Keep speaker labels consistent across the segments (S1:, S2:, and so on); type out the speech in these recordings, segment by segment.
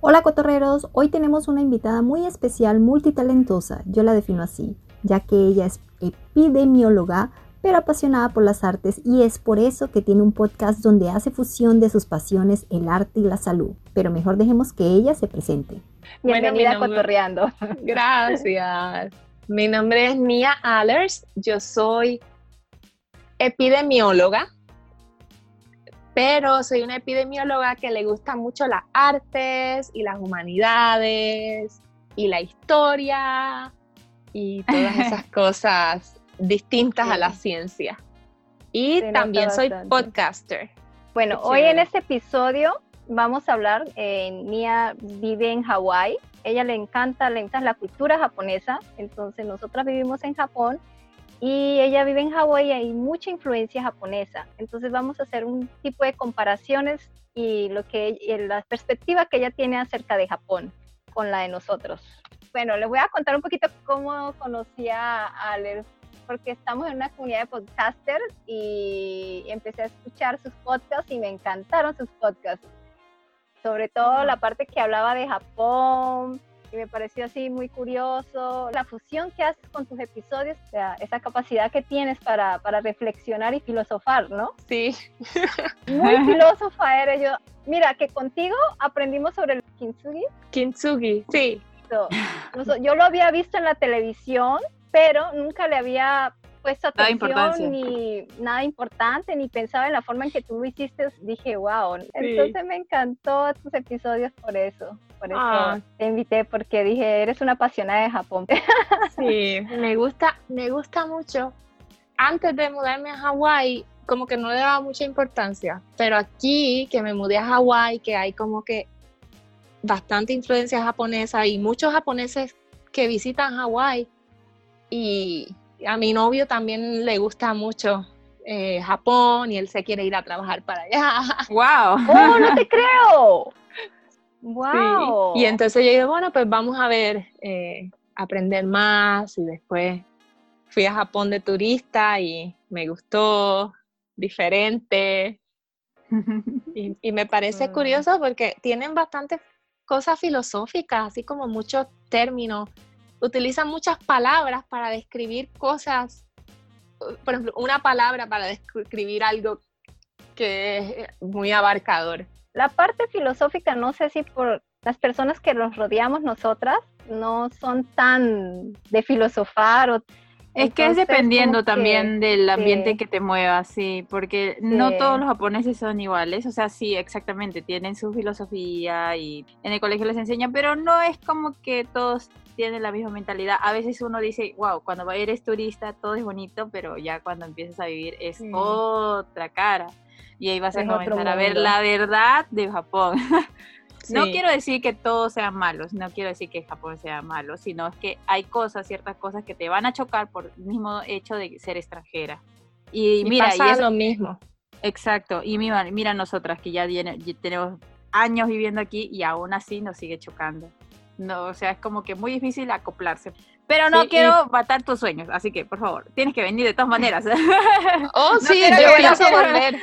S1: Hola cotorreros, hoy tenemos una invitada muy especial, multitalentosa, yo la defino así, ya que ella es epidemióloga, pero apasionada por las artes y es por eso que tiene un podcast donde hace fusión de sus pasiones, el arte y la salud. Pero mejor dejemos que ella se presente.
S2: Bienvenida bueno, Cotorreando.
S3: Gracias. Mi nombre es Nia Allers, yo soy epidemióloga, pero soy una epidemióloga que le gusta mucho las artes y las humanidades y la historia y todas esas cosas distintas a la ciencia. Y también soy podcaster.
S2: Bueno, hoy en este episodio vamos a hablar, eh, Nia vive en Hawái, ella le encanta, le encanta la cultura japonesa, entonces nosotras vivimos en Japón y ella vive en Hawái y hay mucha influencia japonesa. Entonces vamos a hacer un tipo de comparaciones y lo que la perspectiva que ella tiene acerca de Japón con la de nosotros. Bueno, les voy a contar un poquito cómo conocí a Alex, porque estamos en una comunidad de podcasters y empecé a escuchar sus podcasts y me encantaron sus podcasts. Sobre todo la parte que hablaba de Japón, y me pareció así muy curioso la fusión que haces con tus episodios, o sea, esa capacidad que tienes para, para reflexionar y filosofar, ¿no?
S3: Sí.
S2: Muy filósofa eres yo. Mira, que contigo aprendimos sobre el kintsugi.
S3: Kintsugi, sí.
S2: Yo lo había visto en la televisión, pero nunca le había puesto atención ni nada importante, ni pensaba en la forma en que tú lo hiciste, dije, wow. Entonces me encantó tus episodios por eso. Por eso ah. te invité, porque dije, eres una apasionada de Japón.
S3: Sí, me gusta, me gusta mucho. Antes de mudarme a Hawái, como que no le daba mucha importancia, pero aquí que me mudé a Hawái, que hay como que bastante influencia japonesa y muchos japoneses que visitan Hawái y a mi novio también le gusta mucho eh, Japón y él se quiere ir a trabajar para allá.
S2: ¡Wow! ¡Oh, no te creo!
S3: ¡Wow! Y entonces yo dije, bueno, pues vamos a ver, eh, aprender más y después fui a Japón de turista y me gustó, diferente. y, y me parece mm. curioso porque tienen bastantes cosas filosóficas, así como muchos términos utilizan muchas palabras para describir cosas, por ejemplo, una palabra para describir algo que es muy abarcador.
S2: La parte filosófica, no sé si por las personas que nos rodeamos nosotras no son tan de filosofar o
S4: es que es dependiendo también del ambiente que te muevas, sí, porque no todos los japoneses son iguales, o sea, sí, exactamente, tienen su filosofía y en el colegio les enseñan, pero no es como que todos tienen la misma mentalidad. A veces uno dice, wow, cuando eres turista todo es bonito, pero ya cuando empiezas a vivir es otra cara. Y ahí vas a comenzar a ver la verdad de Japón. No quiero decir que todos sean malos, no quiero decir que Japón sea malo, sino es que hay cosas, ciertas cosas que te van a chocar por el mismo hecho de ser extranjera.
S3: Y, mira, y es lo mismo.
S4: Exacto, y mira, mira nosotras que ya, tenemos años viviendo aquí y aún así nos sigue chocando. No, o sea, es como que muy difícil acoplarse. Pero no quiero matar tus sueños, así que por favor, tienes que venir de todas maneras.
S3: oh, sí, yo voy a volver.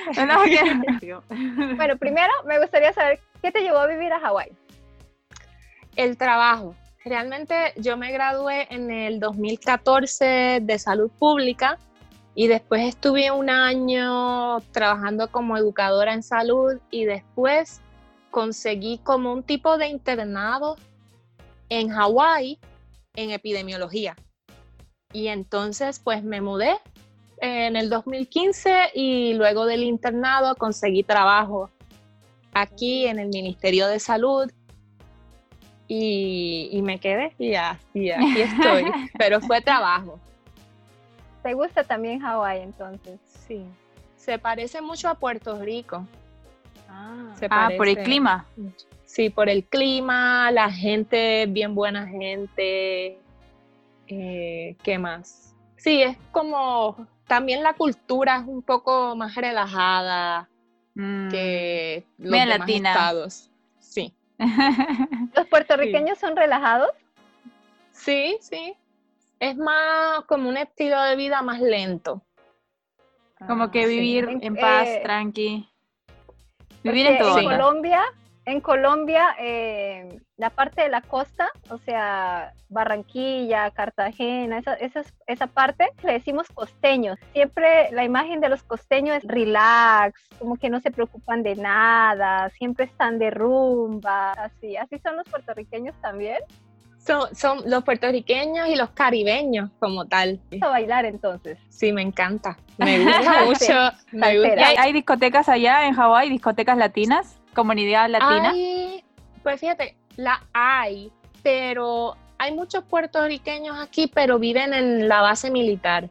S2: bueno, primero me gustaría saber qué te llevó a vivir a Hawái.
S3: El trabajo. Realmente yo me gradué en el 2014 de salud pública y después estuve un año trabajando como educadora en salud y después conseguí como un tipo de internado en Hawái en epidemiología. Y entonces pues me mudé en el 2015 y luego del internado conseguí trabajo aquí en el Ministerio de Salud y, me quedé y, aquí estoy, pero fue trabajo.
S2: ¿Te gusta también Hawái entonces?
S3: Sí, se parece mucho a Puerto Rico.
S4: Ah, ah por el clima.
S3: Sí, por el clima, la gente, bien buena gente. Eh, ¿Qué más? Sí, es como también la cultura es un poco más relajada mm, que los demás latina. estados. Sí.
S2: ¿Los puertorriqueños son relajados?
S3: Sí, sí. Es más como un estilo de vida más lento.
S4: Como que ah, vivir en paz, eh, tranqui.
S2: Vivir en todo. En Colombia en Colombia, eh, la parte de la costa, o sea, Barranquilla, Cartagena, esa, esa, esa, parte, le decimos costeños. Siempre la imagen de los costeños es relax, como que no se preocupan de nada, siempre están de rumba, así. Así son los puertorriqueños también.
S3: Son, son los puertorriqueños y los caribeños como tal.
S2: A bailar entonces.
S3: Sí, me encanta. Me gusta mucho. Me gusta.
S4: ¿Hay, ¿Hay discotecas allá en Hawái, discotecas latinas? Comunidad latina?
S3: pues fíjate, la hay, pero hay muchos puertorriqueños aquí, pero viven en la base militar.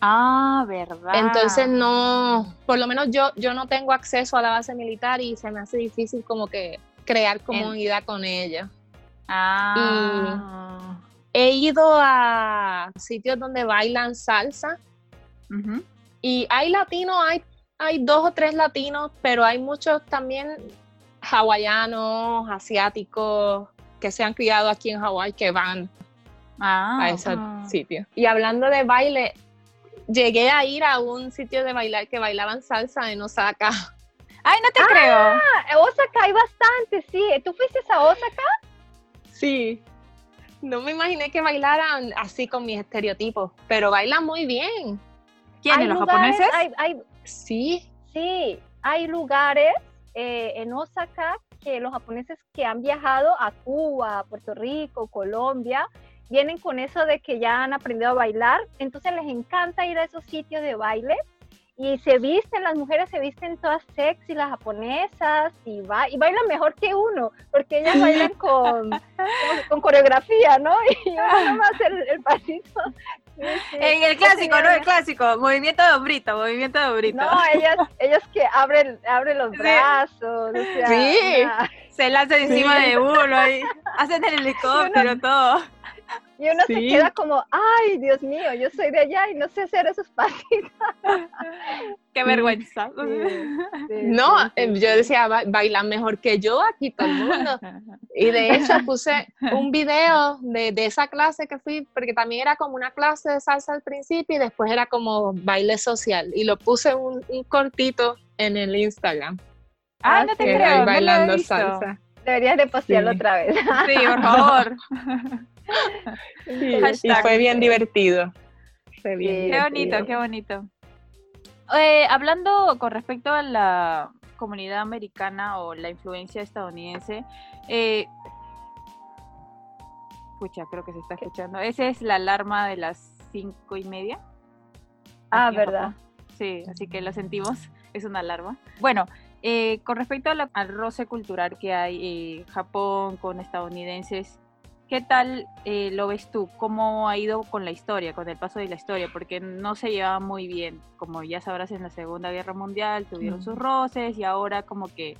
S4: Ah, verdad.
S3: Entonces no, por lo menos yo, yo no tengo acceso a la base militar y se me hace difícil como que crear comunidad con ella.
S4: Ah.
S3: Y he ido a sitios donde bailan salsa y hay latinos, hay, hay dos o tres latinos, pero hay muchos también hawaianos, asiáticos que se han criado aquí en Hawái que van
S4: ah,
S3: a ese sitio. Y hablando de baile, llegué a ir a un sitio de bailar que bailaban salsa en Osaka.
S4: Ay, no te
S2: ah,
S4: creo.
S2: Osaka hay bastante, sí. ¿Tú fuiste a Osaka?
S3: Sí. No me imaginé que bailaran así con mis estereotipos, pero bailan muy bien.
S4: ¿Quiénes, los japoneses?
S3: sí.
S2: Sí, hay lugares eh, en Osaka que los japoneses que han viajado a Cuba, Puerto Rico, Colombia, vienen con eso de que ya han aprendido a bailar, entonces les encanta ir a esos sitios de baile y se visten, las mujeres se visten todas sexy, las japonesas, y, va, y bailan mejor que uno, porque ellas bailan con, con, coreografía, ¿no? Y uno va a hacer el pasito
S4: en el clásico, ¿no? El clásico, movimiento de hombrito, movimiento de hombrito.
S2: No, ellas, ellas que abren, abren los brazos,
S3: sí.
S4: se lanzan encima de uno, ahí, hacen el helicóptero, todo.
S2: Y uno se queda como, ay, Dios mío, yo soy de allá y no sé hacer esos pasitos.
S4: Qué vergüenza.
S3: no, eh, yo decía, bailan mejor que yo aquí todo el mundo. Y de hecho puse un video de, de, esa clase que fui, porque también era como una clase de salsa al principio y después era como baile social. Y lo puse un, un cortito en el Instagram.
S4: Ah, no te creo.
S3: Bailando salsa.
S2: Deberías de postearlo otra vez.
S4: Sí, por favor.
S3: Y fue bien divertido. Fue bien
S4: qué bonito, qué bonito. Eh, hablando con respecto a la comunidad americana o la influencia estadounidense, eh, escucha, creo que se está escuchando. Esa es la alarma de las cinco y media.
S2: Ah, verdad.
S4: Sí, así que lo sentimos, es una alarma. Bueno, eh, con respecto al roce cultural que hay en Japón con estadounidenses, ¿Qué tal eh, lo ves tú? ¿Cómo ha ido con la historia, con el paso de la historia? Porque no se llevaba muy bien. Como ya sabrás, en la Segunda Guerra Mundial tuvieron sus roces y ahora como que,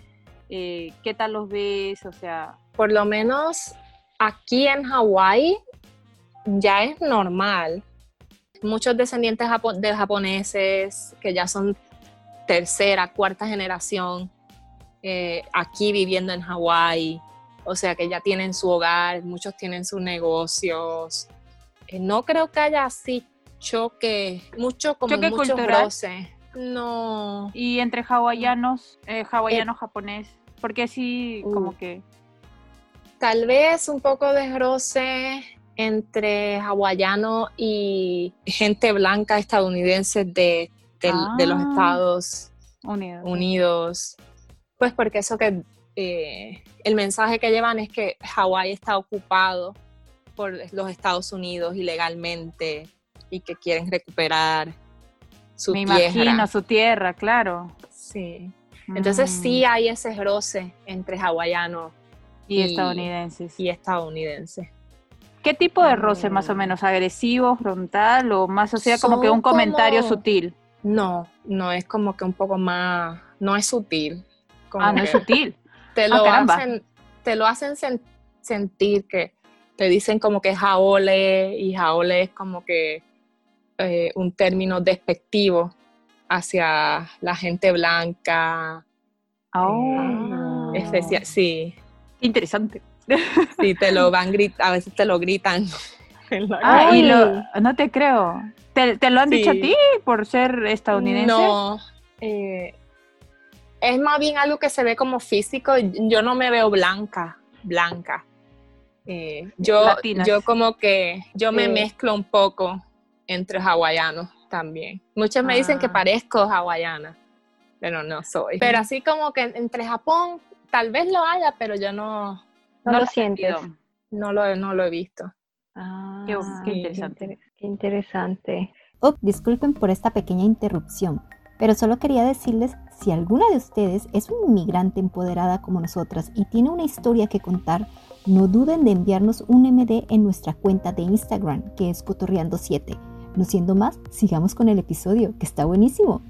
S4: eh, ¿qué tal los ves? O sea...
S3: Por lo menos aquí en Hawái ya es normal. Muchos descendientes de japoneses que ya son tercera, cuarta generación eh, aquí viviendo en Hawái o sea que ya tienen su hogar, muchos tienen sus negocios. Eh, no creo que haya así choque, mucho como choque. No.
S4: Y entre hawaianos, eh, hawaiano, japonés, porque sí, como uh. que...
S3: Tal vez un poco de roce entre hawaiano y gente blanca estadounidense de, de, los ah. Estados Unidos. Pues porque eso que eh, el mensaje que llevan es que Hawái está ocupado por los Estados Unidos ilegalmente y que quieren recuperar su
S4: Me
S3: tierra.
S4: imagino, su tierra, claro.
S3: Sí. Entonces mm. sí hay ese roce entre hawaianos
S4: y, estadounidenses.
S3: Y estadounidenses.
S4: ¿Qué tipo de roce más o mm. menos? ¿Agresivo, frontal o más, o sea, como que un comentario sutil?
S3: No, no es como que un poco más, no es sutil.
S4: ah, no es sutil.
S3: Te lo, ah, hacen, te lo hacen sentir que te dicen como que jaole y jaole es como que eh, un término despectivo hacia la gente blanca.
S4: Oh.
S3: especial, sí.
S4: Interesante.
S3: Sí, te lo van a veces te lo gritan.
S4: Ah, y lo, no te creo. ¿Te, lo han dicho a ti por ser estadounidense?
S3: No, eh, es más bien algo que se ve como físico. Yo no me veo blanca, blanca. Eh, yo, yo como que yo me mezclo un poco entre hawaianos también. Muchos me dicen que ah. parezco hawaiana, pero no soy. Pero así como que entre Japón, tal vez lo haya, pero yo no...
S2: No, lo siento.
S3: No lo, no lo he visto.
S2: Ah, qué, interesante. Qué interesante.
S1: Oh, disculpen por esta pequeña interrupción, pero solo quería decirles si alguna de ustedes es una inmigrante empoderada como nosotras y tiene una historia que contar, no duden de enviarnos un MD en nuestra cuenta de Instagram, que es Cotorreando7. No siendo más, sigamos con el episodio, que está buenísimo.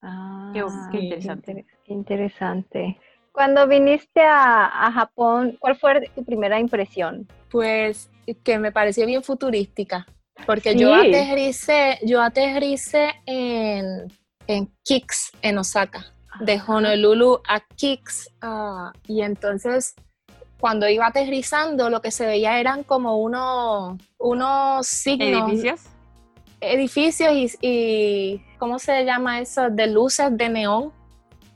S2: Ah, qué, interesante. Qué interesante. Cuando viniste a, Japón, ¿cuál fue tu primera impresión?
S3: Pues que me pareció bien futurística, porque yo aterricé, yo aterricé en en Kicks, en Osaka, de Honolulu a Kicks. Ah, y entonces, cuando iba aterrizando, lo que se veía eran como unos, unos signos.
S4: ¿Edificios?
S3: Edificios y, ¿cómo se llama eso? De luces de neón.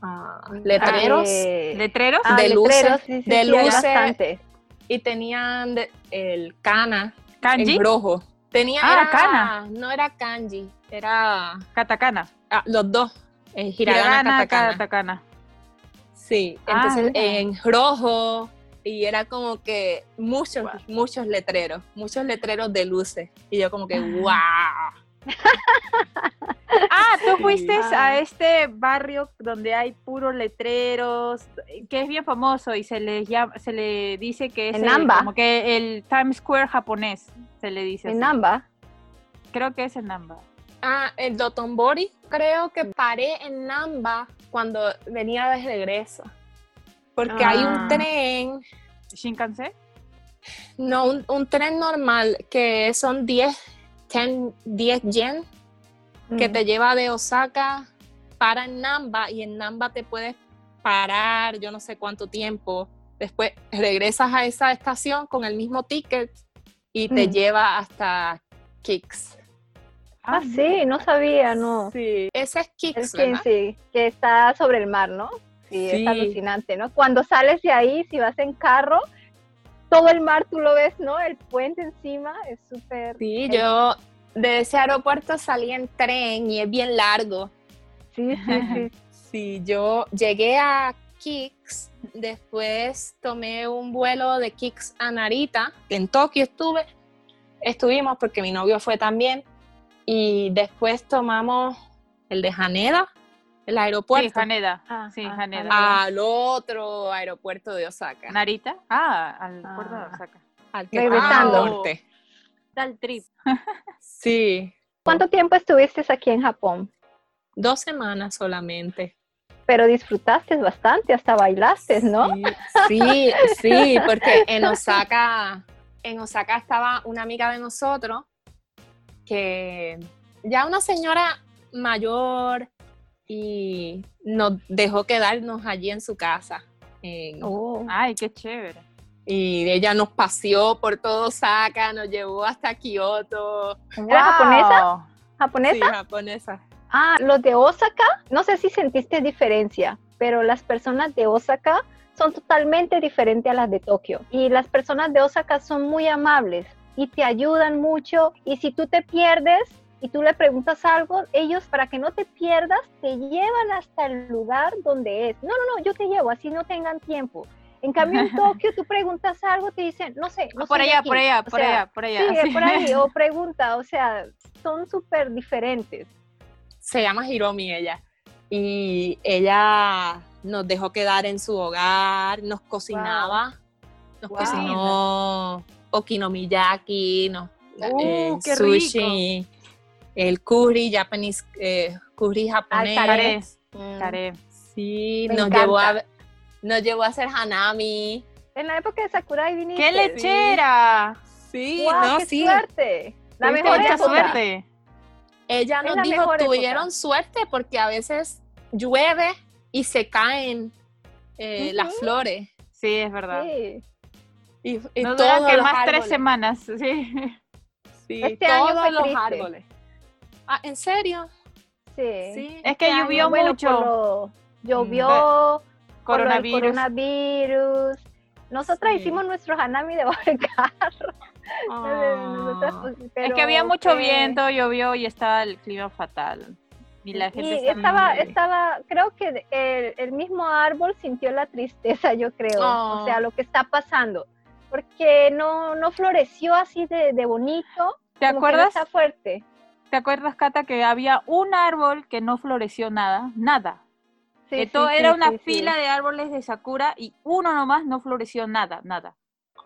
S3: Ah, letreros.
S4: Ah, ¿Letreros?
S3: de luces. de luces. Y tenían el kana
S4: ¿Kanji?
S3: en rojo. Tenía,
S4: ah, kana.
S3: No era kanji, era...
S4: Katakana.
S3: Ah, los dos. En hiragana, katakana. Sí, ah, entonces en rojo y era como que muchos, muchos letreros, muchos letreros de luces. Y yo como que, wow.
S4: ah, tú fuiste a este barrio donde hay puros letreros, que es bien famoso y se le llama, se le dice que es
S2: el,
S4: como que el Times Square japonés, se le dice.
S2: En Namba.
S4: Creo que es en Namba.
S3: Ah, el Dotonbori. Creo que paré en Namba cuando venía de regreso. Porque hay un ah. tren.
S4: ¿Shinkansen?
S3: No, un, tren normal que son 10, 10, yen que te lleva de Osaka para en Namba y en Namba te puedes parar yo no sé cuánto tiempo. Después regresas a esa estación con el mismo ticket y te lleva hasta Kicks.
S2: Ah, sí, no sabía, no.
S3: Sí, ese es Kicks,
S2: Sí, que está sobre el mar, ¿no? Sí, es alucinante, ¿no? Cuando sales de ahí, si vas en carro, todo el mar tú lo ves, ¿no? El puente encima es súper...
S3: Sí, yo de ese aeropuerto salí en tren y es bien largo.
S2: Sí, sí, sí.
S3: sí, yo llegué a Kicks, después tomé un vuelo de Kicks a Narita, en Tokio estuve, estuvimos porque mi novio fue también, y después tomamos el de Haneda, el aeropuerto.
S4: Sí, Haneda. Ah, sí, ah, Haneda.
S3: Al otro aeropuerto de Osaka.
S4: ¿Narita? Ah, al puerto de ah. Osaka.
S3: Al que Regresando. norte.
S4: Tal trip.
S3: sí.
S2: ¿Cuánto tiempo estuviste aquí en Japón?
S3: Dos semanas solamente.
S2: Pero disfrutaste bastante, hasta bailaste, ¿no?
S3: sí, sí porque en Osaka, en Osaka estaba una amiga de nosotros que ya una señora mayor y nos dejó quedarnos allí en su casa.
S4: Oh. Ay, qué chévere.
S3: Y ella nos paseó por todo Osaka, nos llevó hasta Kioto.
S2: ¿Era japonesa?
S3: ¿Japonesa? Sí, japonesa.
S2: Ah, los de Osaka, no sé si sentiste diferencia, pero las personas de Osaka son totalmente diferentes a las de Tokio. Y las personas de Osaka son muy amables y te ayudan mucho. Y si tú te pierdes y tú le preguntas algo, ellos para que no te pierdas te llevan hasta el lugar donde es. No, no, no, yo te llevo, así no tengan tiempo. En cambio, en Tokio tú preguntas algo, te dicen, no sé, no
S4: por allá, por allá, por allá, por allá.
S2: Sí, por ahí, o pregunta, o sea, son súper diferentes.
S3: Se llama Hiromi ella, y ella nos dejó quedar en su hogar, nos cocinaba, nos cocinó okinomiyaki, no,
S4: uh, eh, sushi,
S3: el curry, Japanese, eh, curry japonés.
S4: Mm.
S3: Sí, nos llevó, a, nos llevó a hacer hanami.
S2: En la época de Sakurai viniste.
S4: ¡Qué lechera!
S3: Sí, no,
S2: qué
S3: sí.
S2: suerte.
S4: La mejor mucha suerte.
S3: Ella nos dijo, tuvieron suerte porque a veces llueve y se caen eh, las flores.
S4: Sí, es verdad.
S2: Sí.
S4: Y, y no todos que más tres semanas, sí.
S3: Sí, este todos los árboles. Ah, ¿en serio?
S2: Sí.
S4: Es que llovió mucho.
S2: llovió, del
S4: Coronavirus.
S2: coronavirus. Nosotras
S3: Sí.
S2: hicimos nuestro hanami debajo del
S3: Ah.
S2: pues,
S4: es que había mucho
S2: fue-
S4: viento, llovió y estaba el clima fatal. Y la gente
S2: Y estaba,
S4: muy-
S2: estaba, creo que el, el mismo árbol sintió la tristeza, yo creo,
S3: Oh.
S2: o sea, lo que está pasando, porque no, no floreció así de, de bonito,
S4: ¿Te
S2: como que no
S4: acuerdas?
S2: está fuerte.
S4: ¿Te acuerdas, Cata, que había un árbol que no floreció nada? Nada.
S2: Sí,
S4: que
S2: sí,
S4: todo
S2: sí,
S4: era una
S2: sí, sí.
S4: fila de árboles de sakura y uno nomás no floreció nada, nada.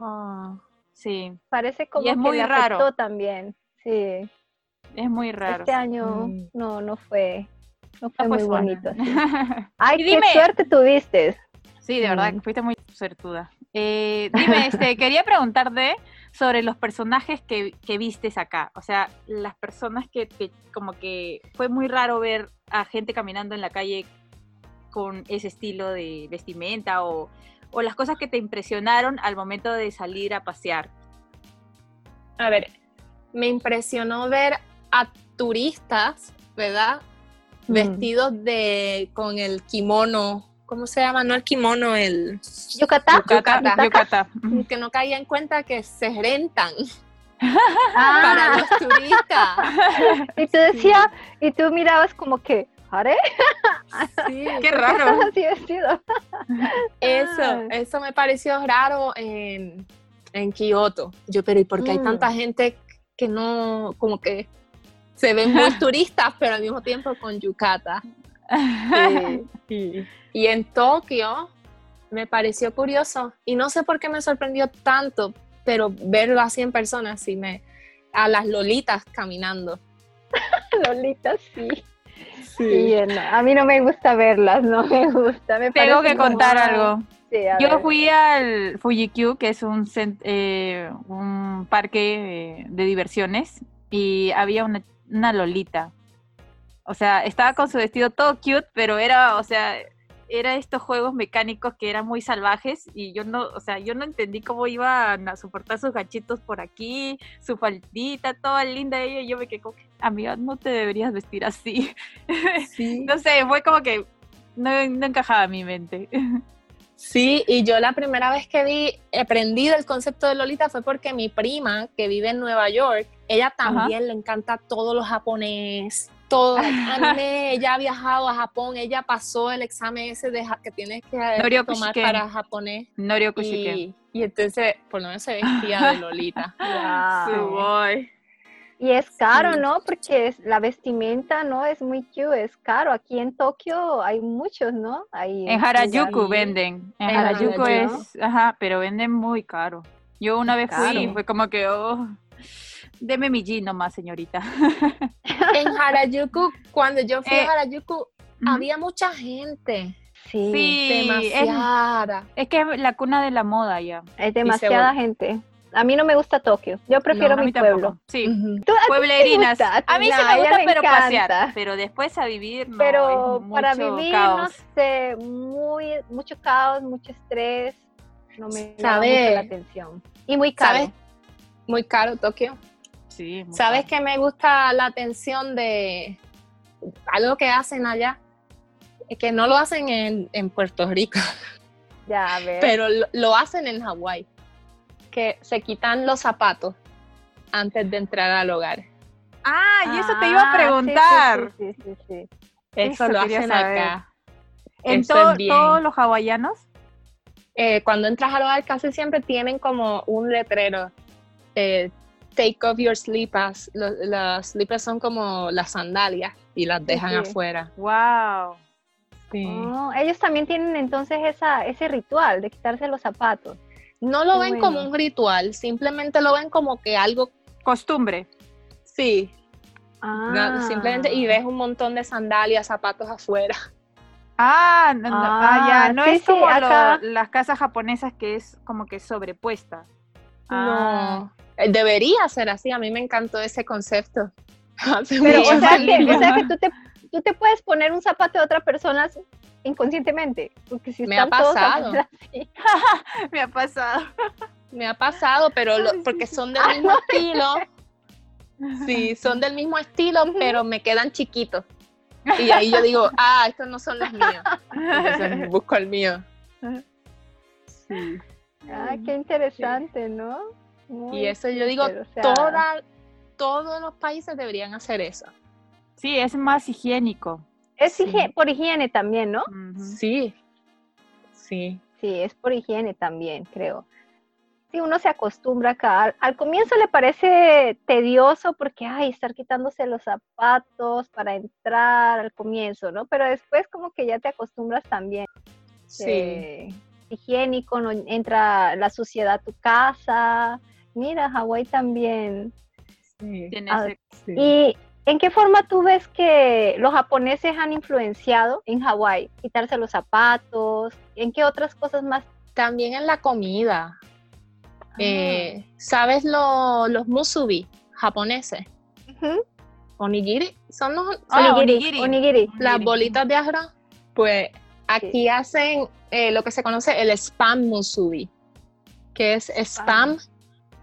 S3: Ah.
S4: Sí,
S2: Parece como
S4: es
S2: que
S4: muy
S2: le
S4: raro.
S2: también, sí.
S4: es muy raro.
S2: Este año
S3: Mm.
S2: no, no fue, no fue
S4: No fue
S2: muy
S4: suave.
S2: bonito. Ay,
S4: Y
S2: qué
S4: dime-
S2: suerte tuviste.
S4: Sí, de verdad,
S2: Mm.
S4: que fuiste muy suertuda. Eh, dime, este, quería preguntarte sobre los personajes que, que vistes acá. O sea, las personas que, que como que fue muy raro ver a gente caminando en la calle con ese estilo de vestimenta o, o las cosas que te impresionaron al momento de salir a pasear.
S3: A ver, me impresionó ver a turistas, ¿verdad?
S2: Mm.
S3: Vestidos de con el kimono, ¿cómo se llama? No el kimono, el
S4: Yucata.
S3: Yucata.
S4: Ujú.
S3: que no caía en cuenta que se rentan
S2: Ah,
S3: para los turistas.
S2: y tú decías, y tú mirabas como que, ¿Are?
S3: Sí,
S4: Qué
S2: ¿Por
S4: raro.
S2: estás así vestido?
S3: Eso,
S2: Ah.
S3: eso me pareció raro en, en Kioto. Yo, pero ¿y por qué hay
S2: Mm.
S3: tanta gente que no, como que se ven muy turistas, pero al mismo tiempo con yukata?
S2: Sí.
S3: Y en Tokio me pareció curioso y no sé por qué me sorprendió tanto, pero verlo así en persona, así me a las lolitas caminando.
S2: Lolita, sí. Sí, a mí no me gusta verlas, no me gusta. Me
S4: Tengo
S2: parece
S4: que contar
S2: como-
S4: algo.
S2: Sí,
S4: Yo
S2: ver.
S4: fui al Fuji-Q, que es un, cent- eh, un parque eh, de diversiones, y había una, una lolita. O sea, estaba con su vestido todo cute, pero era, o sea, era estos juegos mecánicos que eran muy salvajes y yo no, o sea, yo no entendí cómo iban a soportar sus ganchitos por aquí, su faldita, toda linda ella, y yo me quedé como amiga, no te deberías vestir así.
S3: Sí.
S4: no sé, fue como que no, no encajaba en mi mente.
S3: Sí, y yo la primera vez que vi, aprendí del concepto de Lolita fue porque mi prima, que vive en Nueva York, ella también le encanta todo lo japonés, todo el anime, ella ha viajado a Japón, ella pasó el examen ese de ja- que tienes que
S4: Noryoku
S3: tomar
S4: Shiken.
S3: para japonés.
S4: Shiken.
S3: Y, y entonces, por lo menos se vestía de Lolita.
S2: Wow. Y es caro,
S3: Sí.
S2: ¿no? Porque es- la vestimenta no es muy cute, es caro. Aquí en Tokio hay muchos, ¿no? Hay
S4: En Harajuku
S3: Sí.
S4: venden. En
S3: En
S4: Harajuku
S3: Harajuku.
S4: es, ajá, pero venden muy caro. Yo una vez fui y fue como que, oh, deme mi jean nomás, señorita.
S3: En Harajuku, cuando yo fui
S4: Eh,
S3: a Harajuku,
S4: Ujú.
S3: había mucha gente,
S2: Sí,
S4: Sí, es,
S3: demasiada.
S4: es que es la cuna de la moda ya.
S2: es demasiada gente. A mí no me gusta Tokio. Yo prefiero
S4: No, a
S2: mi
S4: tampoco.
S2: pueblo.
S4: Sí,
S3: Ujú.
S2: ¿Tú- a ti te
S4: pueblerinas.
S2: gusta?
S4: A mí sí
S2: No,
S4: me gusta, pero
S2: encanta.
S4: pasear. Pero después a vivir, no,
S2: Pero para vivir,
S4: caos.
S2: no sé, muy, mucho caos, mucho estrés. No me llama mucho la atención. Y muy caro.
S3: ¿Sabes? Muy caro Tokio.
S4: Sí,
S3: ¿Sabes qué me gusta la atención de algo que hacen allá? Es que no lo hacen en, en Puerto Rico,
S2: Ya, a ver.
S3: pero lo, lo hacen en Hawái. Que se quitan los zapatos antes de entrar al hogar.
S4: Ah, y eso te iba a
S2: Ah,
S4: preguntar.
S2: Sí, sí, sí.
S3: Eso,
S4: Eso
S3: lo hacen
S4: saber.
S3: acá.
S4: En to-
S3: es
S4: todos los hawaianos.
S3: Eh, cuando entras al hogar casi siempre tienen como un letrero. eh, take off your slippers. Los, las slippers son como las sandalias y las dejan
S2: sí.
S3: afuera.
S4: Wow.
S3: Sí.
S2: Oh, ellos también tienen entonces esa, ese ritual de quitarse los zapatos.
S3: No lo
S2: Qué
S3: ven
S2: bueno.
S3: como un ritual, simplemente lo ven como que algo,
S4: Costumbre.
S3: sí,
S2: Ah.
S3: no, simplemente y ves un montón de sandalias, zapatos afuera.
S4: Ah, no, no, ah,
S2: Ah,
S4: ya, no
S2: sí,
S4: es
S2: sí,
S4: como lo- las casas japonesas que es como que sobrepuesta. Ah,
S3: No, eh, debería ser así, a mí me encantó ese concepto.
S2: Pero, o sea, que,
S3: años.
S2: o sea que tú te, tú te puedes poner un zapato de otra persona inconscientemente. Porque si
S3: Me ha pasado.
S2: así.
S4: me ha pasado.
S3: Me ha pasado, pero lo- porque son del mismo estilo. Sí, son del mismo estilo, pero me quedan chiquitos. Y ahí yo digo, ah, estos no son los míos. Entonces busco el mío.
S2: Sí. Ah, qué interesante, ¿no?
S3: Y eso yo digo, toda, todos los países deberían hacer eso.
S4: Sí, es más higiénico.
S2: Es por higiene también, ¿no?
S3: Sí, sí.
S2: Sí, es por higiene también, creo. Sí, uno se acostumbra acá. Al, comienzo le parece tedioso porque, ay, estar quitándose los zapatos para entrar al comienzo, ¿no? Pero después como que ya te acostumbras también.
S3: Sí. Eh,
S2: higiénico, no entra la suciedad a tu casa. Mira, Hawái también.
S3: Sí.
S2: Ah, y ¿En qué forma tú ves que los japoneses han influenciado en Hawái? Quitarse los zapatos, ¿en qué otras cosas más?
S3: También en la comida. Ah. Eh, ¿Sabes los musubi japoneses? Onigiri, son los
S2: ah, onigiri,
S3: Las bolitas de arroz. Pues aquí hacen eh, lo que se conoce el spam musubi, que es spam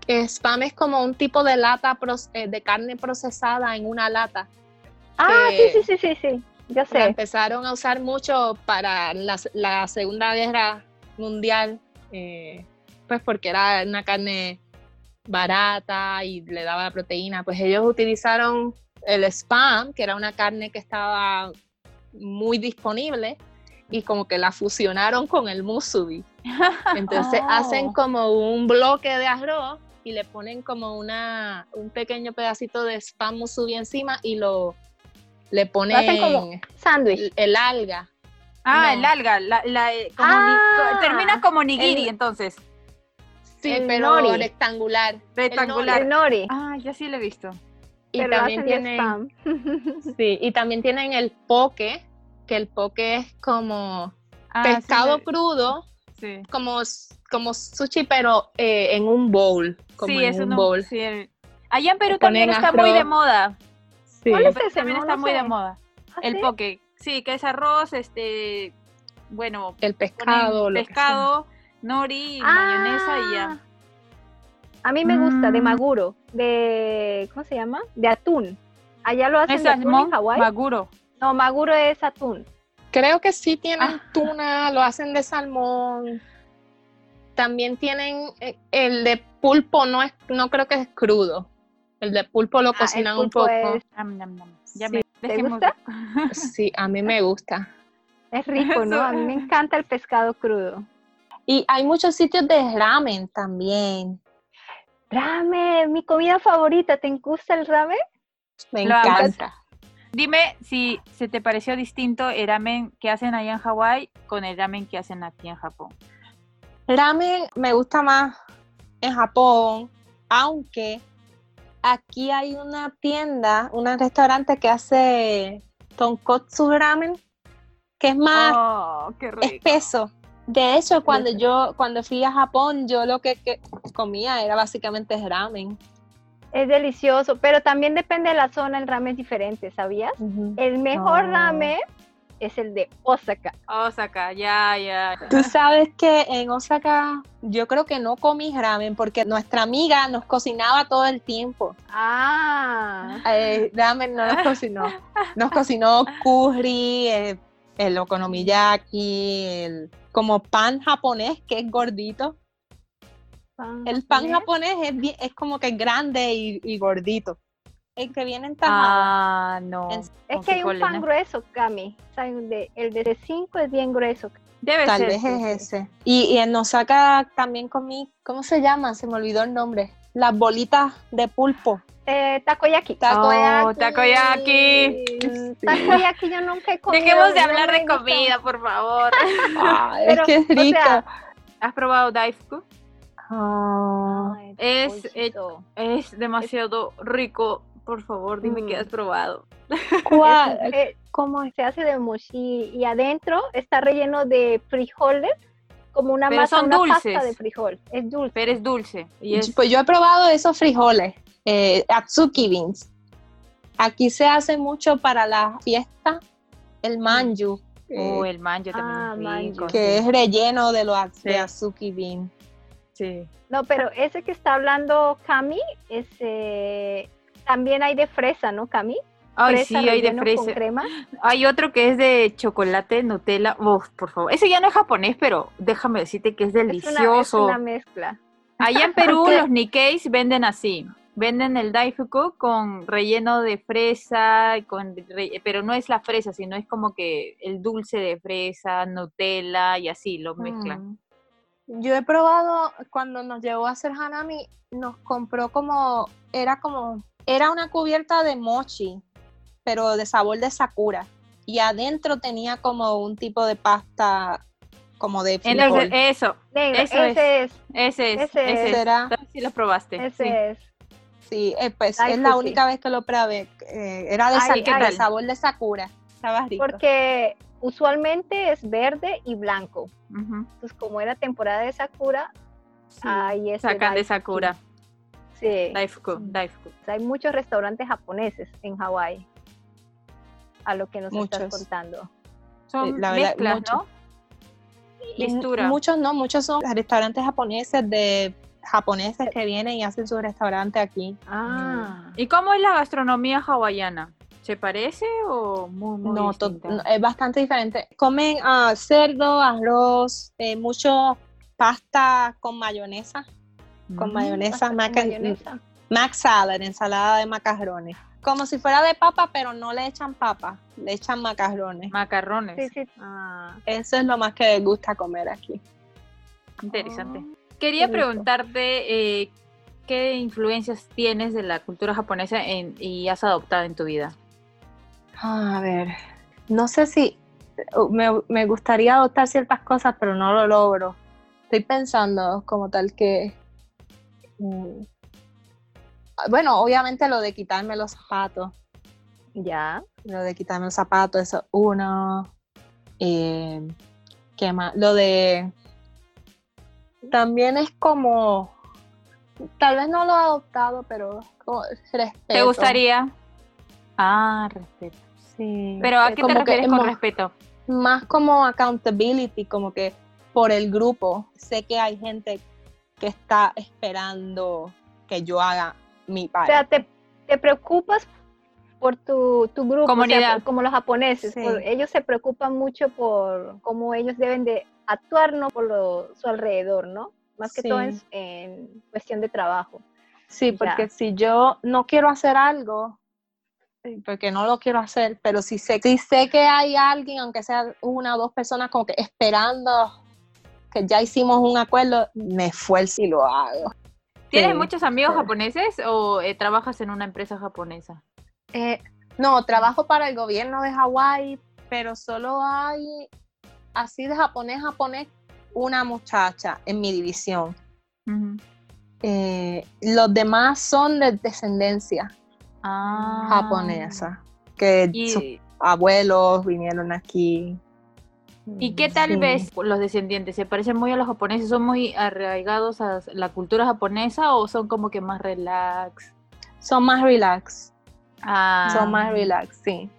S3: spam es como un tipo de lata eh, de carne procesada en una lata.
S2: Ah, sí, sí, sí, sí, sí, ya sé.
S3: empezaron a usar mucho para la, Segunda Guerra Mundial, eh, pues porque era una carne barata y le daba proteína. Pues ellos utilizaron el spam, que era una carne que estaba muy disponible, y como que la fusionaron con el musubi. Entonces hacen oh. como un bloque de arroz y le ponen como una, un pequeño pedacito de spam musubi encima y lo le ponen
S2: como sándwich.
S3: El, alga.
S4: Ah, el alga, la, la, eh, ah. termina como nigiri entonces.
S3: Sí, pero rectangular.
S4: Rectangular.
S2: El nori.
S4: Ah, ya sí lo he visto.
S3: Y también tienen, sí, y también tienen el poke, que el poke es como ah, pescado crudo, sí. como como sushi, pero eh, en un bowl. Como sí, en un bowl. Sí.
S4: Allá en Perú también está muy de moda.
S2: Sí. ¿Cuál es ese?
S4: También está muy de moda. ¿Ah, el poke. Sí, que es arroz, este, bueno.
S3: El pescado.
S4: pescado, nori, mayonesa y ya.
S2: A mí me gusta, de mm. maguro, de, ¿cómo se llama? De atún. Allá lo hacen de atún en Hawái.
S4: Maguro.
S2: No, maguro es atún.
S3: Creo que sí tienen ah. tuna, lo hacen de salmón. También tienen eh, el de pulpo, no es, no creo que es crudo. El de pulpo lo ah, cocinan un poco.
S4: Ya
S2: me, ¿Te gusta?
S3: Sí, a mí me gusta.
S2: Es rico, ¿no? A mí me encanta el pescado crudo.
S3: Y hay muchos sitios de ramen también.
S2: Ramen, mi comida favorita. ¿Te gusta el ramen?
S3: Me encanta.
S4: Dime si se te pareció distinto el ramen que hacen allá en Hawái con el ramen que hacen aquí en Japón.
S3: Ramen me gusta más en Japón, aunque aquí hay una tienda, un restaurante que hace tonkotsu ramen, que es más
S4: oh,
S3: espeso. De hecho, cuando yo cuando fui a Japón, yo lo que, comía era básicamente ramen.
S2: Es delicioso, pero también depende de la zona, el ramen es diferente, ¿sabías? El mejor oh. ramen es el de Osaka.
S4: Osaka, ya, ya.
S3: Tú sabes que en Osaka yo creo que no comí ramen porque nuestra amiga nos cocinaba todo el tiempo.
S2: Ah.
S3: Eh, ramen no nos cocinó. Nos cocinó curry, el, el okonomiyaki, el como pan japonés que es gordito. El pan japonés es, es como que grande y, y gordito el que viene en
S4: Ah, no.
S2: Es que hay un pan grueso, Cami. el de 5 es bien grueso.
S3: Debe Tal vez es ese. Y, en Osaka también comí, ¿cómo se llama? Se me olvidó el nombre. Las bolitas de pulpo.
S2: Eh, takoyaki.
S4: Takoyaki. Oh, takoyaki.
S2: takoyaki yo nunca he comido.
S4: Dejemos de hablar de comida, por favor.
S3: es que es rico.
S4: ¿Has probado Daifuku? Ah. es, es demasiado rico por favor, dime qué has mm. probado.
S2: ¿Cuál? Eh, ¿Cómo se hace de mochi? Y adentro está relleno de frijoles, como una masa, una pasta de frijol. Es dulce.
S4: Pero es dulce.
S3: Pues yo he probado esos frijoles, eh, Atsuki beans. Aquí se hace mucho para la fiesta, el manju.
S4: Oh, el manju también
S3: ah, Que es relleno de los de Atsuki beans.
S4: Sí.
S2: No, pero ese que está hablando Cami, ese también hay de fresa, ¿no, Cami?
S4: Ay,
S2: fresa
S4: sí, hay de fresa.
S2: con crema.
S4: Hay otro que es de chocolate, Nutella. Uf, por favor. Ese ya no es japonés, pero déjame decirte que es
S2: Es una, es
S4: delicioso.
S2: una mezcla.
S4: Allá en Perú los Nikkeis venden así. Venden el daifuku con relleno de fresa, con re- pero no es la fresa, sino es como que el dulce de fresa, Nutella y así lo mezclan.
S3: Mm. Yo he probado, cuando nos llevó a hacer Hanami, nos compró como, era como, era una cubierta de mochi, pero de sabor de sakura. Y adentro tenía como un tipo de pasta como de
S4: eso, Eso
S2: ese es,
S4: ese es,
S2: Ese
S4: ese,
S2: es.
S4: sí lo probaste.
S2: ese
S4: sí.
S2: es.
S3: Sí, eh, pues
S2: Ay,
S3: es la única vez que lo probé. eh, era de,
S2: Ay,
S3: sa-
S4: ¿qué
S3: de sabor de sakura. Estaba rico.
S2: Porque usualmente es verde y blanco.
S4: Ujú.
S2: Entonces, como era temporada de Sakura,
S4: Sí.
S2: ahí es
S4: Sacan de Sakura.
S2: Sí.
S4: Daifuku, Daifuku.
S2: Hay muchos restaurantes japoneses en Hawái. A lo que nos estás
S3: Muchos.
S2: contando.
S4: Son
S3: la verdad,
S4: mezclas,
S3: mucho.
S4: ¿no?
S3: Y
S4: Mixtura.
S3: Muchos no, muchos son restaurantes japoneses de japoneses que vienen y hacen su restaurante aquí.
S2: Ah.
S4: ¿Y cómo es la gastronomía hawaiana? ¿Se parece o muy, muy
S3: No, to-
S4: distinta?
S3: no, es bastante diferente. Comen ah, cerdo, arroz, eh, mucho pasta con mayonesa, con
S4: Mm.
S3: mayonesa,
S2: con
S3: mac,
S2: mayonesa.
S3: mac salad, ensalada de macarrones. Como si fuera de papa, pero no le echan papa, le echan macarrones.
S4: Macarrones.
S2: Sí, sí.
S4: Ah,
S3: Eso es lo más que les gusta comer aquí.
S4: interesante.
S2: Oh,
S4: Quería preguntarte eh, qué influencias tienes de la cultura japonesa en- y has adoptado en tu vida.
S3: A ver, no sé si uh, me, me gustaría adoptar ciertas cosas, pero no lo logro. Estoy pensando como tal que... mm, bueno, obviamente lo de quitarme los zapatos.
S2: Ya.
S3: Lo de quitarme los zapatos, eso es uno. Eh, ¿Qué más? Lo de... También es como... Tal vez no lo he adoptado, pero como respeto.
S4: ¿Te gustaría? Ah, respeto.
S3: Sí.
S4: Pero ¿a qué te
S3: como que
S4: refieres
S3: es
S4: con
S3: más-
S4: respeto?
S3: más como accountability, como que por el grupo. Sé que hay gente que está esperando que yo haga mi
S2: O
S3: parte.
S2: sea, te, te preocupas por tu, tu grupo, o sea,
S4: Comunidad.
S2: por- como los japoneses.
S3: Sí.
S2: por- ellos se preocupan mucho por cómo ellos deben de actuar, no por lo- su alrededor, ¿no? Más que todo en, cuestión de trabajo.
S3: sí,
S2: ya.
S3: porque si yo no quiero hacer algo, porque no lo quiero hacer, pero si sé, si sé que hay alguien, aunque sea una o dos personas, como que esperando que ya hicimos un acuerdo, me esfuerzo y lo hago.
S4: ¿Tienes
S3: Sí,
S4: muchos amigos
S3: sí.
S4: japoneses o eh, trabajas en una empresa japonesa?
S3: Eh, no, trabajo para el gobierno de Hawái, pero solo hay así de japonés, japonés, una muchacha en mi división. Eh, los demás son de descendencia
S4: Ah.
S3: japonesa, que sus
S4: ¿Y,
S3: abuelos vinieron aquí.
S4: ¿Y qué tal
S3: Sí.
S4: ves los descendientes? ¿Se parecen muy a los japoneses? ¿Son muy arraigados a la cultura japonesa o son como que más relax?
S3: Son más relax,
S4: Ah.
S3: son más relax, sí.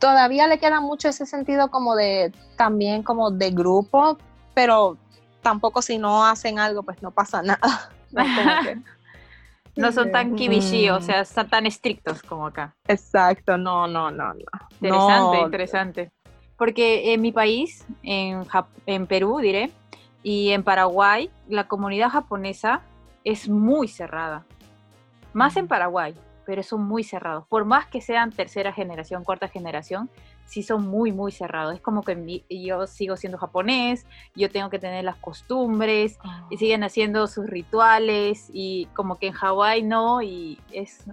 S3: Todavía le queda mucho ese sentido como de, también como de grupo, pero tampoco si no hacen algo, pues no pasa nada. No que-
S4: No son tan kibishi, o sea, están tan estrictos como acá.
S3: Exacto, no, no, no, no.
S4: Interesante,
S3: No,
S4: interesante. Porque en mi país, en, Jap- en Perú, diré, y en Paraguay, la comunidad japonesa es muy cerrada. Más en Paraguay, pero son muy cerrados. Por más que sean tercera generación, cuarta generación, sí son muy, muy cerrados. Es como que mi- yo sigo siendo japonés, yo tengo que tener las costumbres, y siguen haciendo sus rituales, y como que en Hawái no, y es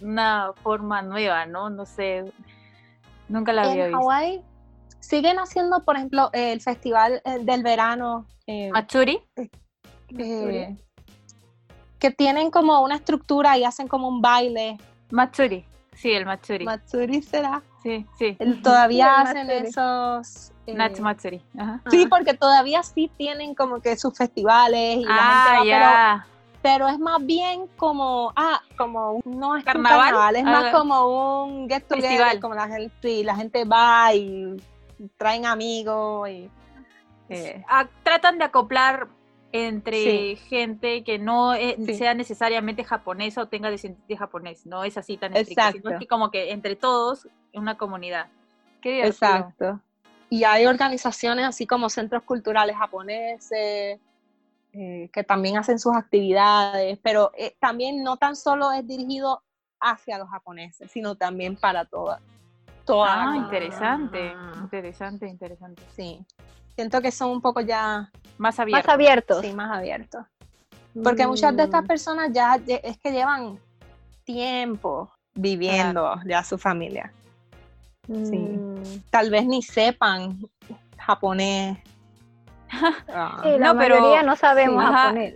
S4: una forma nueva, ¿no? No sé, nunca la había
S3: En
S4: visto.
S3: Hawái siguen haciendo, por ejemplo, el festival eh, del verano, eh,
S4: Matsuri.
S3: eh, que tienen como una estructura y hacen como un baile.
S4: Matsuri. Sí, el Matsuri.
S3: Matsuri será.
S4: sí, sí.
S3: El- Todavía
S2: Sí, el
S3: hacen
S2: Matsuri.
S3: esos. eh,
S4: Natsu Matsuri. Ajá.
S3: Sí, porque todavía sí tienen como que sus festivales y la
S4: Ah,
S3: gente va,
S4: ya.
S3: pero, pero es más bien como, ah, como un- no es un
S4: ¿Carnaval?
S3: carnaval, es
S4: Ah,
S3: más como un get together,
S4: Festival.
S3: como la gente, sí, la gente va y traen amigos y eh,
S4: Ah, tratan de acoplar entre gente que no sea necesariamente japonesa o tenga descendencia japonés, no es así tan estricto, sino es que como que entre todos una comunidad.
S3: Qué Exacto. Y hay organizaciones así como centros culturales japoneses, eh, que también hacen sus actividades, pero eh, también no tan solo es dirigido hacia los japoneses, sino también para todas.
S4: Toda ah, interesante, interesante, interesante.
S3: Sí, siento que son un poco ya
S4: más abiertos.
S3: Más abiertos. Sí, más abiertos. Porque muchas de estas mm. personas ya es que llevan tiempo viviendo ya su familia. Sí. Mm. Tal vez ni sepan japonés
S2: Ah. la mayoría no sabemos japonés.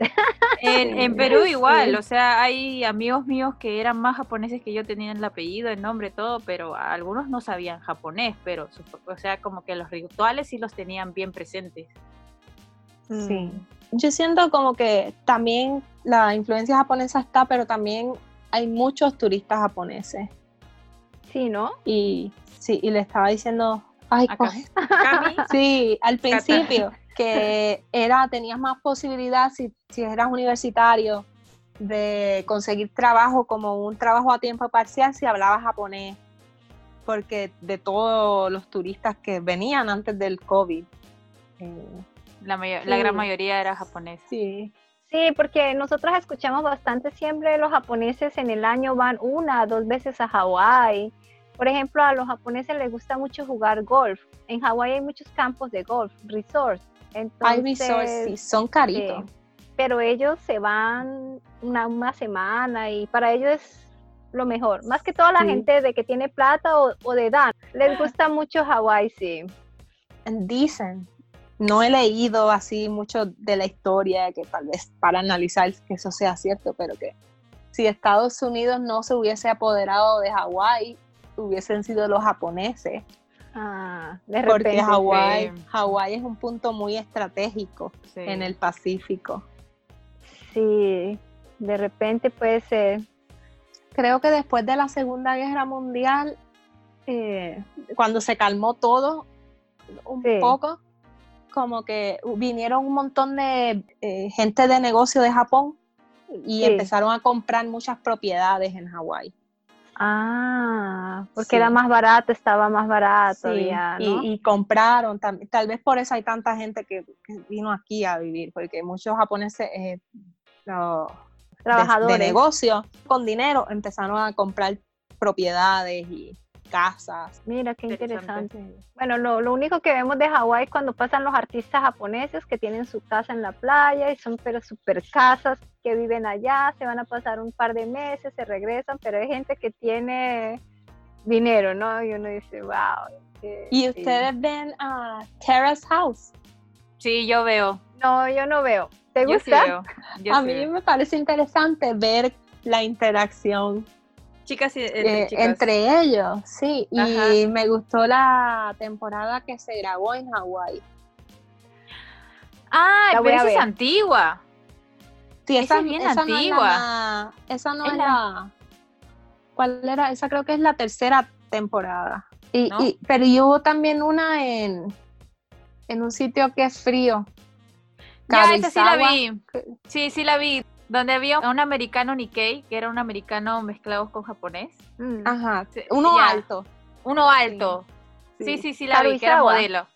S4: En, Perú igual, o sea, hay amigos míos que eran más japoneses que yo, tenían el apellido, el nombre, todo, pero algunos no sabían japonés, pero, o sea, como que los rituales sí los tenían bien presentes.
S3: Sí. Mm. Yo siento como que también la influencia japonesa está, pero también hay muchos turistas japoneses.
S2: Sí, ¿no?
S3: Y sí, y le estaba diciendo, ay, sí, al principio que era, tenías más posibilidad si, si eras universitario de conseguir trabajo como un trabajo a tiempo parcial si hablabas japonés, porque de todos los turistas que venían antes del COVID.
S4: Eh, la, la, gran mayoría era japonés.
S3: Sí.
S2: Sí, porque nosotros escuchamos bastante siempre los japoneses en el año van una, dos veces a Hawái. Por ejemplo, a los japoneses les gusta mucho jugar golf. En Hawái hay muchos campos de golf, resorts.
S3: Entonces, son caritos.
S2: pero ellos se van una, semana y para ellos es lo mejor. Más que toda la gente de que tiene plata o, de edad. Les gusta mucho Hawái, sí.
S3: Dicen, no he leído así mucho de la historia, que tal vez para analizar que eso sea cierto, pero que si Estados Unidos no se hubiese apoderado de Hawái, hubiesen sido los japoneses
S2: Ah,
S3: Porque Hawái es un punto muy estratégico en el Pacífico.
S2: Sí, de repente puede ser.
S3: Creo que después de la Segunda Guerra Mundial, eh, cuando se calmó todo un poco, como que vinieron un montón de eh, gente de negocio de Japón y empezaron a comprar muchas propiedades en Hawái.
S2: Ah, porque era más barato, estaba más barato.
S3: y, compraron, tal, vez por eso hay tanta gente que, vino aquí a vivir, porque muchos japoneses, eh, trabajadores de, negocio, con dinero, empezaron a comprar propiedades y casas.
S2: Mira, qué interesante. Bueno, lo, único que vemos de Hawái cuando pasan los artistas japoneses que tienen su casa en la playa y son pero super casas que viven allá, se van a pasar un par de meses, se regresan, pero hay gente que tiene dinero, ¿no? Y uno dice, wow.
S3: ¿Y ustedes ven a Terrace House?
S4: Sí, yo veo.
S2: No, yo no veo. ¿Te gusta?
S3: a mí me parece interesante ver la interacción
S4: Chicas, entre,
S3: eh, entre ellos, sí. Y me gustó la temporada que se grabó en Hawái.
S4: Ah, la pero esa es antigua.
S3: Sí, esa, es bien antigua. esa no es, la, ¿Cuál era? Esa creo que es la tercera temporada. Y, pero y hubo también una en, en un sitio que es frío.
S4: Ya, esa sí la vi. Sí, sí la vi donde había un americano Nikkei, que era un americano mezclado con japonés.
S3: Mm. Ajá, uno alto.
S4: Uno alto. Sí, sí, sí, la vi, que era modelo.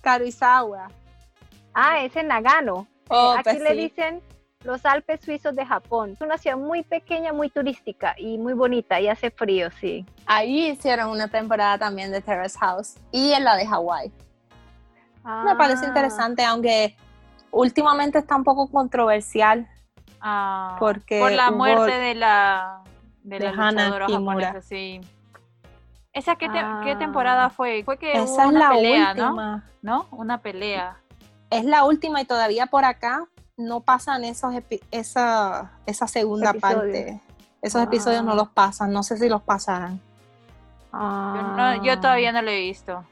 S3: Karuizawa.
S2: Ah, es en Nagano. Oh, Aquí pues le dicen los Alpes suizos de Japón. Es una ciudad muy pequeña, muy turística y muy bonita y hace frío, sí.
S3: Ahí hicieron una temporada también de Terrace House y en la de Hawái. Me parece ah. interesante, aunque últimamente está un poco controversial
S4: Ah, porque por la muerte de la de, la luchadora japonesa, sí. ¿Esa qué, qué, temporada fue? Fue que
S3: Esa
S4: una
S3: es la
S4: pelea,
S3: última.
S4: ¿no? Una pelea.
S3: Es la última y todavía por acá no pasan esos esa, esa segunda parte. Esos episodios no ah. los pasan, no sé si los pasarán.
S4: Yo, todavía no lo he visto.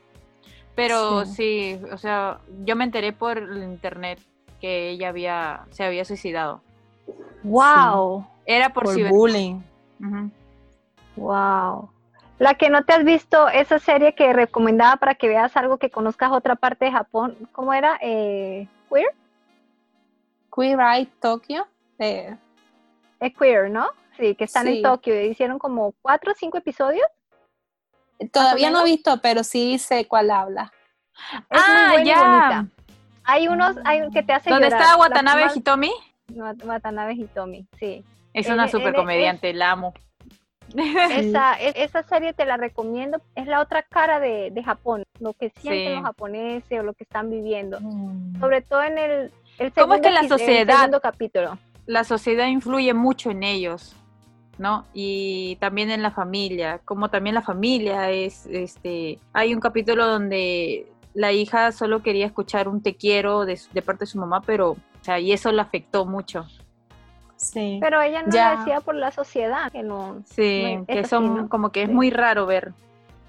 S4: Pero sí. sí. o sea, yo me enteré por internet que ella había, se había suicidado.
S2: Wow.
S4: Era por,
S3: bullying.
S2: Wow. La que no te has visto, esa serie que recomendaba para que veas algo que conozcas otra parte de Japón, ¿cómo era? Eh, ¿Queer?
S3: Queer Eye Tokyo.
S2: es queer, ¿no? Sí, que están en Tokio. Hicieron como cuatro o cinco episodios.
S3: Todavía no he visto, pero sí sé cuál habla.
S2: ah, ya. Hay unos hay, que te hacen
S4: ¿Dónde está Watanabe Hitomi?
S2: Watanabe Hitomi, sí.
S4: Es una super comediante, la amo.
S2: Esa, esa serie te la recomiendo. Es la otra cara de, Japón, lo que sienten los japoneses o lo que están viviendo. Mm. Sobre todo en el, el
S4: segundo, ¿Cómo es que la sociedad,
S2: capítulo.
S4: La sociedad influye mucho en ellos. ¿no? Y también en la familia, como también la familia es, este, hay un capítulo donde la hija solo quería escuchar un te quiero de, parte de su mamá, pero, o sea, y eso la afectó mucho.
S2: Sí. Pero ella no lo decía por la sociedad, que no.
S4: Sí, que son como que es muy raro ver.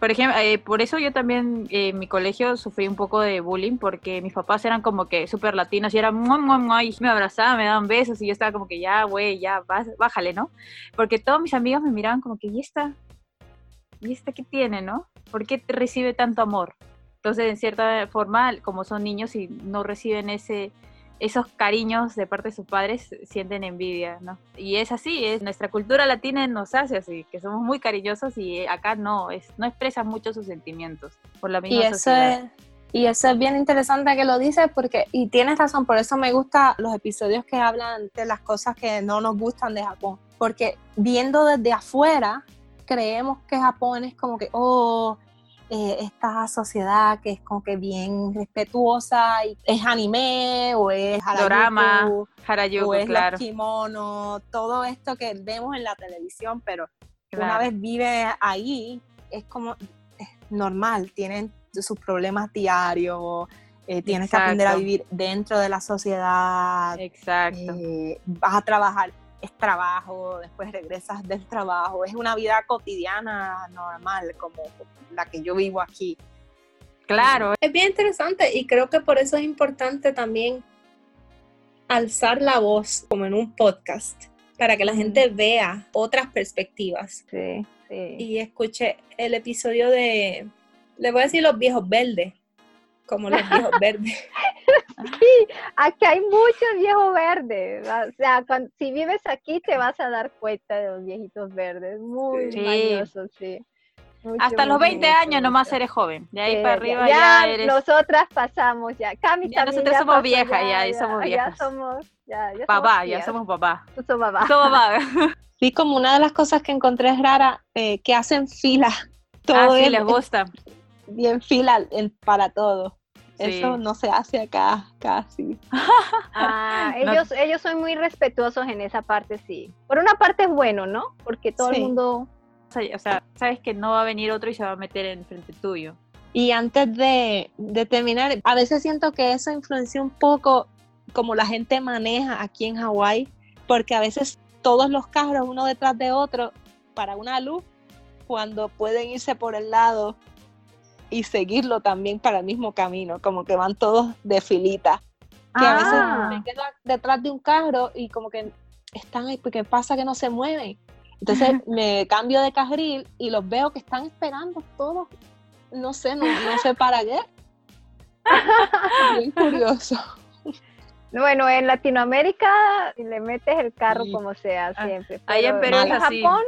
S4: Por ejemplo, eh, por eso yo también eh, en mi colegio sufrí un poco de bullying porque mis papás eran como que súper latinos y eran muy, y me abrazaban, me daban besos y yo estaba como que ya, güey, ya, bájale, ¿no? Porque todos mis amigos me miraban como que, ¿y esta? ¿Y esta qué tiene, no? ¿Por qué recibe tanto amor? Entonces, en cierta forma, como son niños y no reciben ese, esos cariños de parte de sus padres, sienten envidia, ¿no? Y es así, es nuestra cultura latina nos hace así, que somos muy cariñosos y acá no, es, no expresan mucho sus sentimientos por la misma y eso Es,
S3: y eso es bien interesante que lo dices porque, y tienes razón, por eso me gustan los episodios que hablan de las cosas que no nos gustan de Japón, porque viendo desde afuera, creemos que Japón es como que, oh, eh, esta sociedad que es como que bien respetuosa, y es anime o es
S4: drama,
S3: o es claro. kimono, todo esto que vemos en la televisión, pero una vez vive ahí, es como es normal, tienen sus problemas diarios, eh, tienes que aprender a vivir dentro de la sociedad.
S4: Exacto.
S3: Eh, vas a trabajar es trabajo, después regresas del trabajo, es una vida cotidiana normal como la que yo vivo aquí.
S4: Claro.
S3: Es bien interesante y creo que por eso es importante también alzar la voz como en un podcast para que la gente vea otras perspectivas.
S2: Sí, sí.
S3: Y escuche el episodio de, le voy a decir los viejos verdes, como los viejos verdes.
S2: Sí, aquí hay muchos viejos verdes. O sea, si vives aquí te vas a dar cuenta de los viejitos verdes. Muy sí. sí.
S4: Hasta los 20 años nomás eres joven. De ahí para arriba ya, eres...
S2: nosotras pasamos ya. Cami
S4: ya nosotros somos viejas, ya, ya, somos viejas.
S2: Ya somos, ya, ya
S4: papá, ya somos papá.
S2: Somos papá.
S4: Somos papá.
S3: Sí, como una de las cosas que encontré es rara, eh, que hacen fila.
S4: Todo ah, sí, les gusta.
S3: Bien fila para todo. Eso no se hace acá casi.
S2: Ah, ellos, ellos son muy respetuosos en esa parte, sí. Por una parte es bueno, ¿no? Porque todo el mundo...
S4: O sea, sabes que no va a venir otro y se va a meter en frente tuyo.
S3: Y antes de, de terminar, a veces siento que eso influencia un poco como la gente maneja aquí en Hawái, porque a veces todos los carros uno detrás de otro para una luz, cuando pueden irse por el lado y seguirlo también para el mismo camino, como que van todos de filita. Que a veces ah. me quedo detrás de un carro y como que están ahí, porque pasa que no se mueven. Entonces me cambio de carril y los veo que están esperando todos. No sé, no, sé para qué. Bien curioso.
S2: Bueno, en Latinoamérica le metes el carro como sea ah, siempre.
S4: Ahí en Perú
S2: en Japón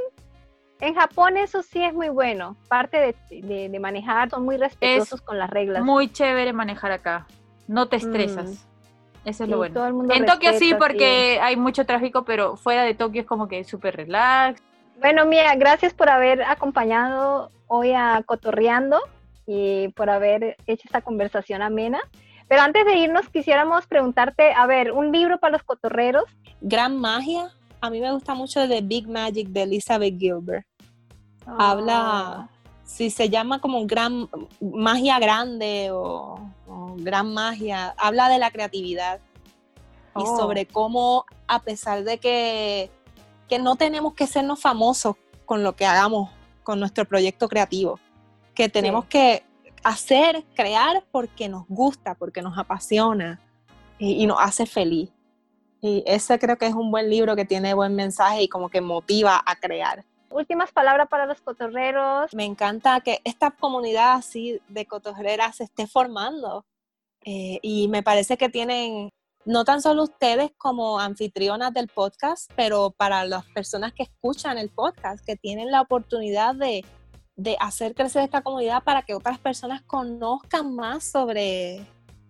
S2: en Japón eso sí es muy bueno. Parte de, manejar, son muy respetuosos con las reglas.
S4: Muy chévere manejar acá. No te estresas. Mm. Eso es lo bueno. en Tokio sí, porque hay mucho tráfico, pero fuera de Tokio es como que súper relax.
S2: Bueno, Mía, gracias por haber acompañado hoy a Cotorreando y por haber hecho esta conversación amena. Pero antes de irnos, quisiéramos preguntarte, a ver, un libro para los cotorreros.
S3: Gran magia. A mí me gusta mucho The Big Magic de Elizabeth Gilbert. Habla, ah. si se llama como gran magia grande o, gran magia, habla de la creatividad y oh. sobre cómo a pesar de que, que no tenemos que sernos famosos con lo que hagamos con nuestro proyecto creativo, que tenemos que hacer, crear porque nos gusta, porque nos apasiona y, y, nos hace feliz. Y ese creo que es un buen libro que tiene buen mensaje y como que motiva a crear
S2: últimas palabras para los cotorreros.
S3: Me encanta que esta comunidad así de cotorreras se esté formando eh, y me parece que tienen no tan solo ustedes como anfitrionas del podcast, pero para las personas que escuchan el podcast, que tienen la oportunidad de, hacer crecer esta comunidad para que otras personas conozcan más sobre,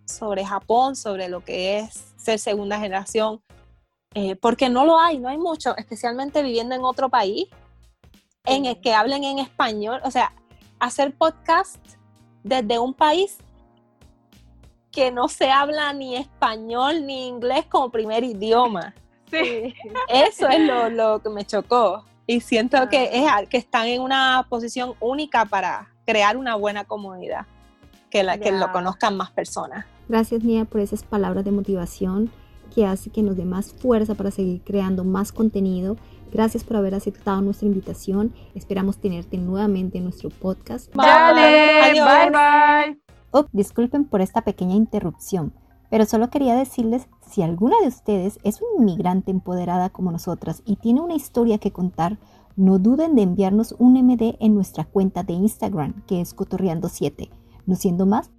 S3: sobre Japón, sobre lo que es ser segunda generación, eh, porque no lo hay, no hay mucho, especialmente viviendo en otro país, en el que hablen en español, o sea, hacer podcast desde un país que no se habla ni español ni inglés como primer idioma. Sí. Eso es lo, que me chocó. Y siento que, es, que están en una posición única para crear una buena comunidad, que, la, que lo conozcan más personas.
S1: Gracias, Nia, por esas palabras de motivación que hace que nos dé más fuerza para seguir creando más contenido. Gracias por haber aceptado nuestra invitación. Esperamos tenerte nuevamente en nuestro podcast.
S4: Bye, bye, bye.
S1: Oh, disculpen por esta pequeña interrupción, pero solo quería decirles si alguna de ustedes es una inmigrante empoderada como nosotras y tiene una historia que contar, no duden de enviarnos un MD en nuestra cuenta de Instagram, que es Cotorreando7. No siendo más,